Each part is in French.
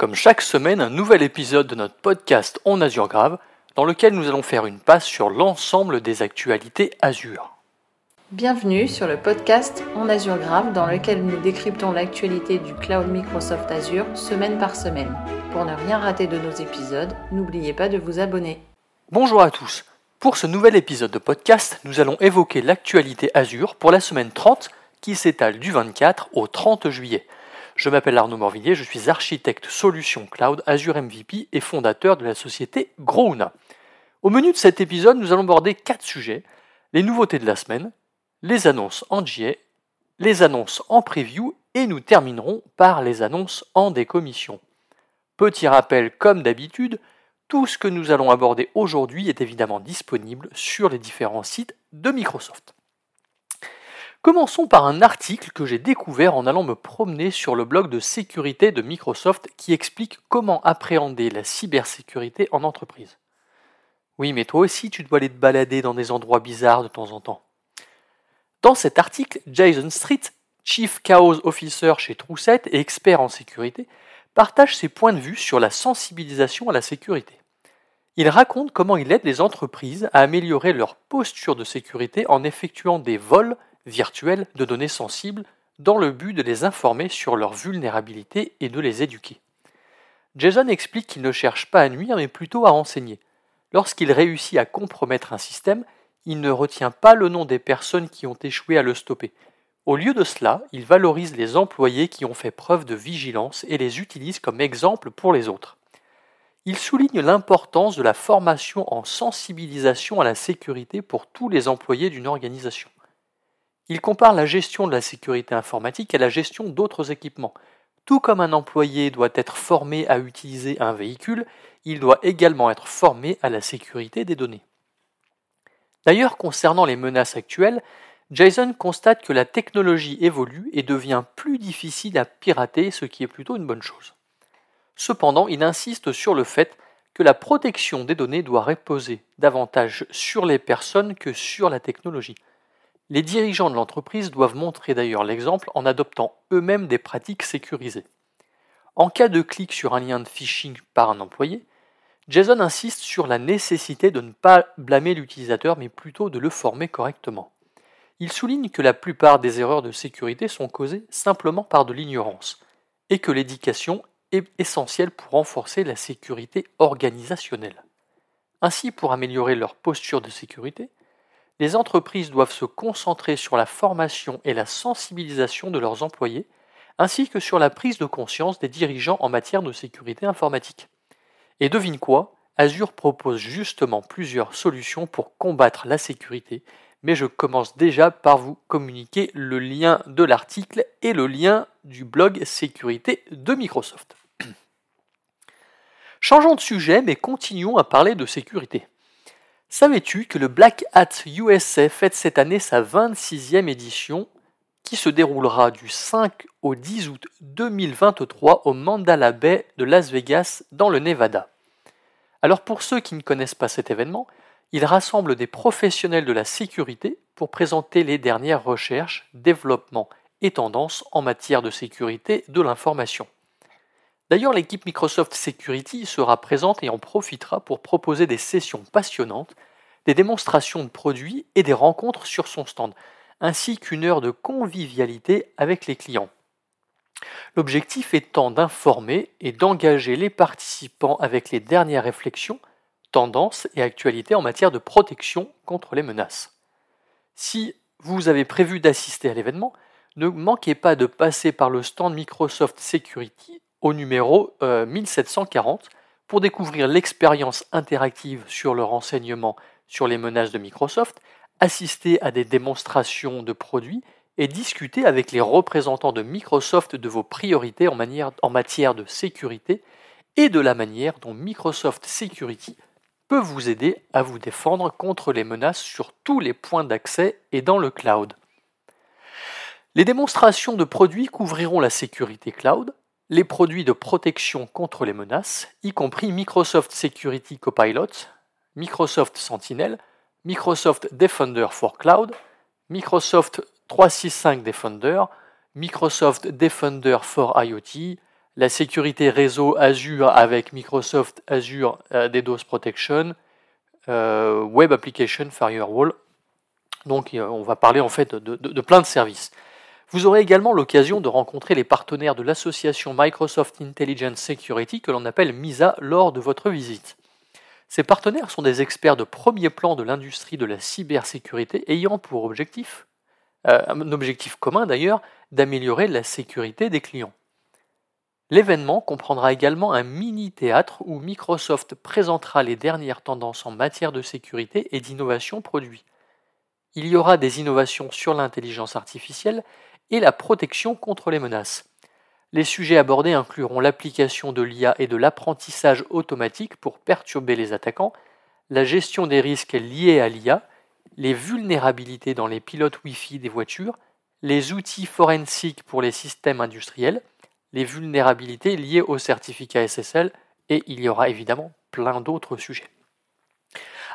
Comme chaque semaine, un nouvel épisode de notre podcast On Azure Grave, dans lequel nous allons faire une passe sur l'ensemble des actualités Azure. Bienvenue sur le podcast On Azure Grave, dans lequel nous décryptons l'actualité du cloud Microsoft Azure semaine par semaine. Pour ne rien rater de nos épisodes, n'oubliez pas de vous abonner. Bonjour à tous. Pour ce nouvel épisode de podcast, nous allons évoquer l'actualité Azure pour la semaine 30 qui s'étale du 24 au 30 juillet. Je m'appelle Arnaud Morvillier, je suis architecte solution cloud Azure MVP et fondateur de la société Grouna. Au menu de cet épisode, nous allons aborder quatre sujets les nouveautés de la semaine, les annonces en GA, les annonces en preview et nous terminerons par les annonces en décommission. Petit rappel, comme d'habitude, tout ce que nous allons aborder aujourd'hui est évidemment disponible sur les différents sites de Microsoft. Commençons par un article que j'ai découvert en allant me promener sur le blog de sécurité de Microsoft qui explique comment appréhender la cybersécurité en entreprise. Oui, mais toi aussi tu dois aller te balader dans des endroits bizarres de temps en temps. Dans cet article, Jason Street, Chief Chaos Officer chez Troussette et expert en sécurité, partage ses points de vue sur la sensibilisation à la sécurité. Il raconte comment il aide les entreprises à améliorer leur posture de sécurité en effectuant des vols virtuels de données sensibles dans le but de les informer sur leur vulnérabilité et de les éduquer. Jason explique qu'il ne cherche pas à nuire mais plutôt à renseigner. Lorsqu'il réussit à compromettre un système, il ne retient pas le nom des personnes qui ont échoué à le stopper. Au lieu de cela, il valorise les employés qui ont fait preuve de vigilance et les utilise comme exemple pour les autres. Il souligne l'importance de la formation en sensibilisation à la sécurité pour tous les employés d'une organisation. Il compare la gestion de la sécurité informatique à la gestion d'autres équipements. Tout comme un employé doit être formé à utiliser un véhicule, il doit également être formé à la sécurité des données. D'ailleurs, concernant les menaces actuelles, Jason constate que la technologie évolue et devient plus difficile à pirater, ce qui est plutôt une bonne chose. Cependant, il insiste sur le fait que la protection des données doit reposer davantage sur les personnes que sur la technologie. Les dirigeants de l'entreprise doivent montrer d'ailleurs l'exemple en adoptant eux-mêmes des pratiques sécurisées. En cas de clic sur un lien de phishing par un employé, Jason insiste sur la nécessité de ne pas blâmer l'utilisateur mais plutôt de le former correctement. Il souligne que la plupart des erreurs de sécurité sont causées simplement par de l'ignorance et que l'éducation est essentielle pour renforcer la sécurité organisationnelle. Ainsi, pour améliorer leur posture de sécurité, les entreprises doivent se concentrer sur la formation et la sensibilisation de leurs employés, ainsi que sur la prise de conscience des dirigeants en matière de sécurité informatique. Et devine quoi Azure propose justement plusieurs solutions pour combattre la sécurité, mais je commence déjà par vous communiquer le lien de l'article et le lien du blog sécurité de Microsoft. Changeons de sujet, mais continuons à parler de sécurité. Savais-tu que le Black Hat USA fête cette année sa 26e édition qui se déroulera du 5 au 10 août 2023 au Mandala Bay de Las Vegas dans le Nevada? Alors pour ceux qui ne connaissent pas cet événement, il rassemble des professionnels de la sécurité pour présenter les dernières recherches, développements et tendances en matière de sécurité de l'information. D'ailleurs, l'équipe Microsoft Security sera présente et en profitera pour proposer des sessions passionnantes, des démonstrations de produits et des rencontres sur son stand, ainsi qu'une heure de convivialité avec les clients. L'objectif étant d'informer et d'engager les participants avec les dernières réflexions, tendances et actualités en matière de protection contre les menaces. Si vous avez prévu d'assister à l'événement, ne manquez pas de passer par le stand Microsoft Security au numéro 1740 euh, pour découvrir l'expérience interactive sur le renseignement sur les menaces de Microsoft, assister à des démonstrations de produits et discuter avec les représentants de Microsoft de vos priorités en, en matière de sécurité et de la manière dont Microsoft Security peut vous aider à vous défendre contre les menaces sur tous les points d'accès et dans le cloud. Les démonstrations de produits couvriront la sécurité cloud, les produits de protection contre les menaces, y compris Microsoft Security Copilot, Microsoft Sentinel, Microsoft Defender for Cloud, Microsoft 365 Defender, Microsoft Defender for IoT, la sécurité réseau Azure avec Microsoft Azure DDoS Protection, Web Application Firewall. Donc on va parler en fait de plein de services. Vous aurez également l'occasion de rencontrer les partenaires de l'association Microsoft Intelligence Security que l'on appelle MISA lors de votre visite. Ces partenaires sont des experts de premier plan de l'industrie de la cybersécurité ayant pour objectif, euh, un objectif commun d'ailleurs, d'améliorer la sécurité des clients. L'événement comprendra également un mini-théâtre où Microsoft présentera les dernières tendances en matière de sécurité et d'innovation produits. Il y aura des innovations sur l'intelligence artificielle et la protection contre les menaces. Les sujets abordés incluront l'application de l'IA et de l'apprentissage automatique pour perturber les attaquants, la gestion des risques liés à l'IA, les vulnérabilités dans les pilotes Wi-Fi des voitures, les outils forensiques pour les systèmes industriels, les vulnérabilités liées aux certificats SSL, et il y aura évidemment plein d'autres sujets.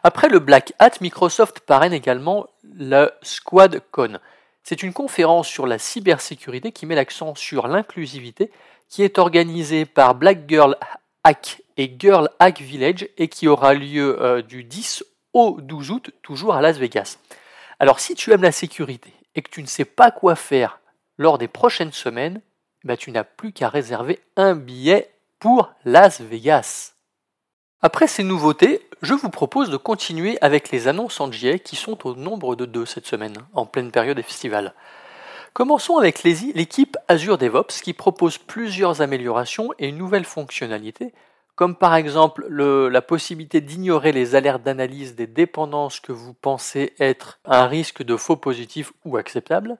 Après le Black Hat, Microsoft parraine également le SquadCon, c'est une conférence sur la cybersécurité qui met l'accent sur l'inclusivité, qui est organisée par Black Girl Hack et Girl Hack Village et qui aura lieu euh, du 10 au 12 août, toujours à Las Vegas. Alors si tu aimes la sécurité et que tu ne sais pas quoi faire lors des prochaines semaines, bah, tu n'as plus qu'à réserver un billet pour Las Vegas. Après ces nouveautés, je vous propose de continuer avec les annonces en JA qui sont au nombre de deux cette semaine, en pleine période des festivals. Commençons avec l'équipe Azure DevOps qui propose plusieurs améliorations et une nouvelle fonctionnalité, comme par exemple la possibilité d'ignorer les alertes d'analyse des dépendances que vous pensez être un risque de faux positif ou acceptable,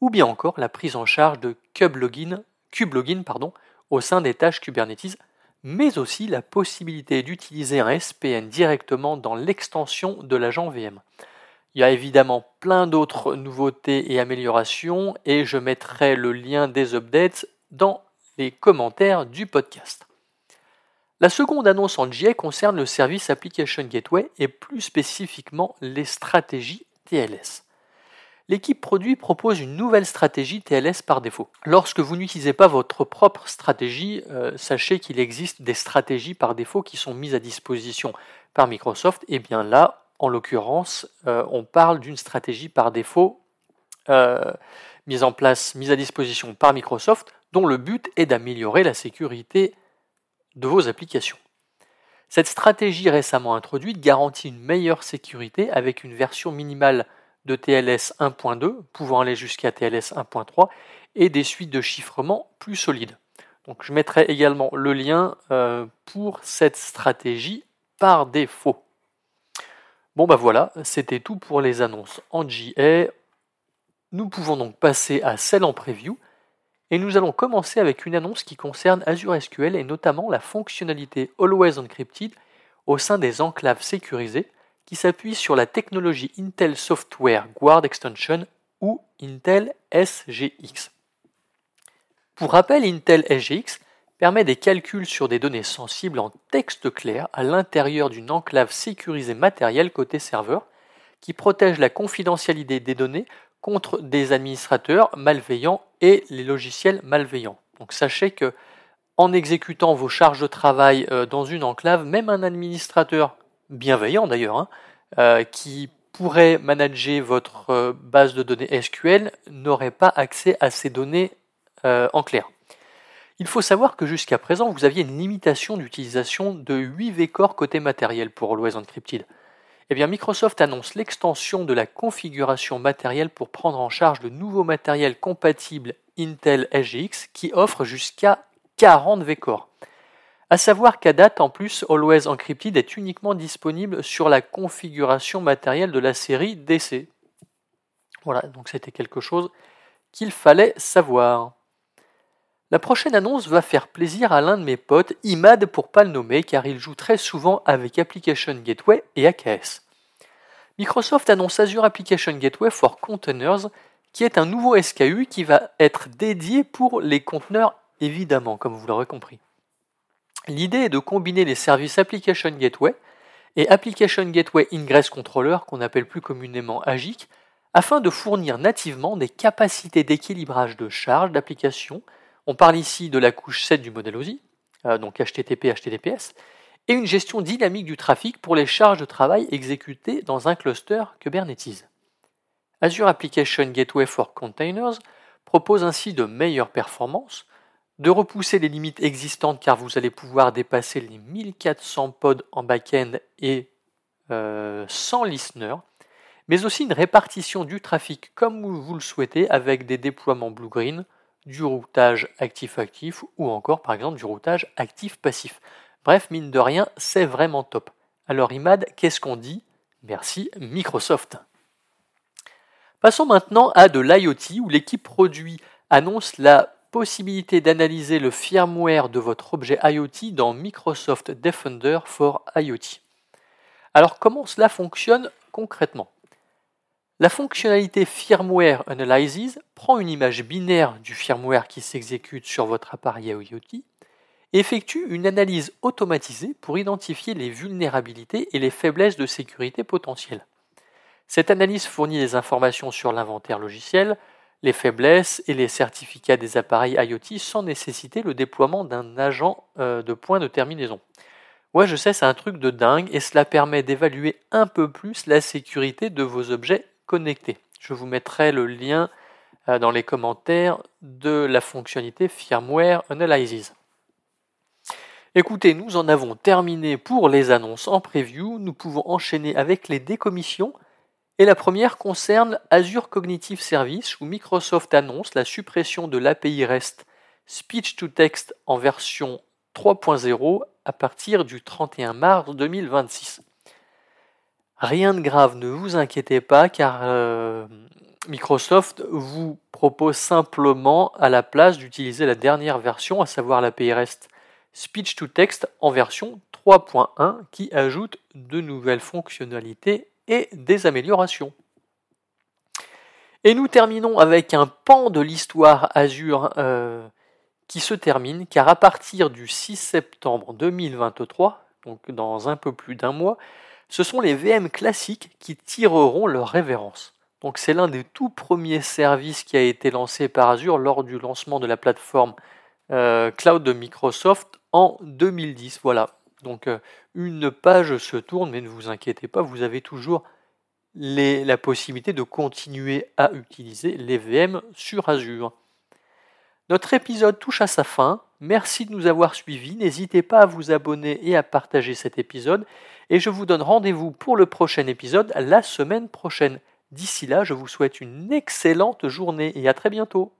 ou bien encore la prise en charge de kublogin pardon, au sein des tâches Kubernetes mais aussi la possibilité d'utiliser un SPN directement dans l'extension de l'agent VM. Il y a évidemment plein d'autres nouveautés et améliorations et je mettrai le lien des updates dans les commentaires du podcast. La seconde annonce en JA concerne le service Application Gateway et plus spécifiquement les stratégies TLS l'équipe produit propose une nouvelle stratégie TLS par défaut. Lorsque vous n'utilisez pas votre propre stratégie, euh, sachez qu'il existe des stratégies par défaut qui sont mises à disposition par Microsoft. Et bien là, en l'occurrence, euh, on parle d'une stratégie par défaut euh, mise en place, mise à disposition par Microsoft, dont le but est d'améliorer la sécurité de vos applications. Cette stratégie récemment introduite garantit une meilleure sécurité avec une version minimale de TLS 1.2 pouvant aller jusqu'à TLS 1.3 et des suites de chiffrement plus solides. Donc je mettrai également le lien euh, pour cette stratégie par défaut. Bon bah voilà, c'était tout pour les annonces en GA. Nous pouvons donc passer à celle en preview et nous allons commencer avec une annonce qui concerne Azure SQL et notamment la fonctionnalité Always Encrypted au sein des enclaves sécurisées qui s'appuie sur la technologie Intel Software Guard Extension ou Intel SGX. Pour rappel, Intel SGX permet des calculs sur des données sensibles en texte clair à l'intérieur d'une enclave sécurisée matérielle côté serveur qui protège la confidentialité des données contre des administrateurs malveillants et les logiciels malveillants. Donc sachez que en exécutant vos charges de travail euh, dans une enclave, même un administrateur bienveillant d'ailleurs, hein, euh, qui pourrait manager votre euh, base de données SQL n'aurait pas accès à ces données euh, en clair. Il faut savoir que jusqu'à présent, vous aviez une limitation d'utilisation de 8 vCore côté matériel pour Always Encrypted. Eh bien, Microsoft annonce l'extension de la configuration matérielle pour prendre en charge le nouveau matériel compatible Intel SGX qui offre jusqu'à 40 vCore. A savoir qu'à date, en plus, Always Encrypted est uniquement disponible sur la configuration matérielle de la série DC. Voilà, donc c'était quelque chose qu'il fallait savoir. La prochaine annonce va faire plaisir à l'un de mes potes, Imad pour pas le nommer, car il joue très souvent avec Application Gateway et AKS. Microsoft annonce Azure Application Gateway for Containers, qui est un nouveau SKU qui va être dédié pour les conteneurs, évidemment, comme vous l'aurez compris. L'idée est de combiner les services Application Gateway et Application Gateway Ingress Controller, qu'on appelle plus communément AGIC, afin de fournir nativement des capacités d'équilibrage de charge d'application. On parle ici de la couche 7 du modèle OSI, euh, donc HTTP, HTTPS, et une gestion dynamique du trafic pour les charges de travail exécutées dans un cluster Kubernetes. Azure Application Gateway for Containers propose ainsi de meilleures performances, de repousser les limites existantes car vous allez pouvoir dépasser les 1400 pods en back-end et euh, sans listener, mais aussi une répartition du trafic comme vous le souhaitez avec des déploiements blue-green, du routage actif-actif ou encore par exemple du routage actif-passif. Bref, mine de rien, c'est vraiment top. Alors Imad, qu'est-ce qu'on dit? Merci Microsoft. Passons maintenant à de l'IoT où l'équipe produit annonce la possibilité d'analyser le firmware de votre objet IoT dans Microsoft Defender for IoT. Alors comment cela fonctionne concrètement? La fonctionnalité Firmware Analysis prend une image binaire du firmware qui s'exécute sur votre appareil IoT et effectue une analyse automatisée pour identifier les vulnérabilités et les faiblesses de sécurité potentielles. Cette analyse fournit des informations sur l'inventaire logiciel, les faiblesses et les certificats des appareils IoT sans nécessiter le déploiement d'un agent euh, de point de terminaison. Ouais, je sais, c'est un truc de dingue et cela permet d'évaluer un peu plus la sécurité de vos objets connectés. Je vous mettrai le lien euh, dans les commentaires de la fonctionnalité Firmware Analysis. Écoutez, nous en avons terminé pour les annonces en preview. Nous pouvons enchaîner avec les décommissions et la première concerne Azure Cognitive Service où Microsoft annonce la suppression de l'API REST Speech to Text en version 3.0 à partir du 31 mars 2026. Rien de grave, ne vous inquiétez pas car euh, Microsoft vous propose simplement à la place d'utiliser la dernière version, à savoir l'API REST Speech to Text en version 3.1 qui ajoute de nouvelles fonctionnalités et des améliorations. Et nous terminons avec un pan de l'histoire Azure euh, qui se termine, car à partir du 6 septembre 2023, donc dans un peu plus d'un mois, ce sont les VM classiques qui tireront leur révérence. Donc c'est l'un des tout premiers services qui a été lancé par Azure lors du lancement de la plateforme euh, cloud de Microsoft en 2010. Voilà, donc euh, une page se tourne, mais ne vous inquiétez pas, vous avez toujours la possibilité de continuer à utiliser les VM sur Azure. Notre épisode touche à sa fin. Merci de nous avoir suivis. N'hésitez pas à vous abonner et à partager cet épisode. Et je vous donne rendez-vous pour le prochain épisode la semaine prochaine. D'ici là, je vous souhaite une excellente journée et à très bientôt.